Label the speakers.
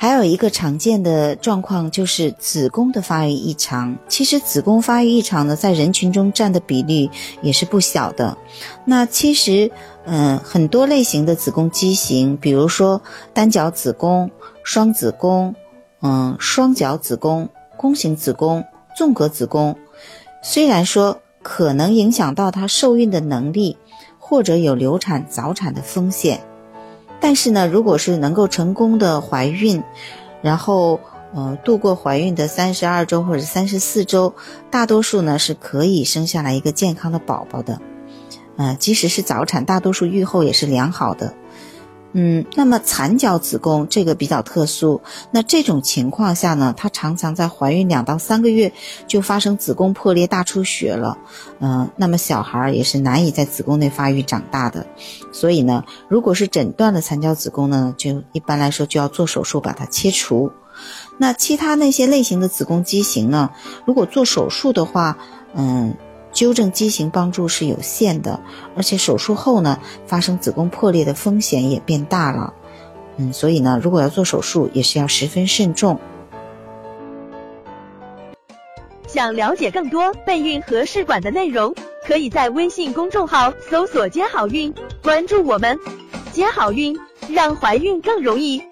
Speaker 1: 还有一个常见的状况就是子宫的发育异常。其实子宫发育异常呢，在人群中占的比例也是不小的。那其实，嗯，很多类型的子宫畸形，比如说单角子宫、双子宫、嗯，双角子宫、弓形子宫、纵隔子宫，虽然说可能影响到她受孕的能力，或者有流产早产的风险。但是呢，如果是能够成功的怀孕，然后呃度过怀孕的三十二周或者三十四周，大多数呢是可以生下来一个健康的宝宝的，呃，即使是早产，大多数预后也是良好的。嗯，那么残角子宫这个比较特殊，那这种情况下呢，它常常在怀孕两到三个月就发生子宫破裂大出血了，嗯，那么小孩儿也是难以在子宫内发育长大的，所以呢，如果是诊断了残角子宫呢，就一般来说就要做手术把它切除。那其他那些类型的子宫畸形呢，如果做手术的话，嗯。纠正畸形帮助是有限的，而且手术后呢，发生子宫破裂的风险也变大了。嗯，所以呢，如果要做手术，也是要十分慎重。
Speaker 2: 想了解更多备孕和试管的内容，可以在微信公众号搜索“接好运”，关注我们，接好运，让怀孕更容易。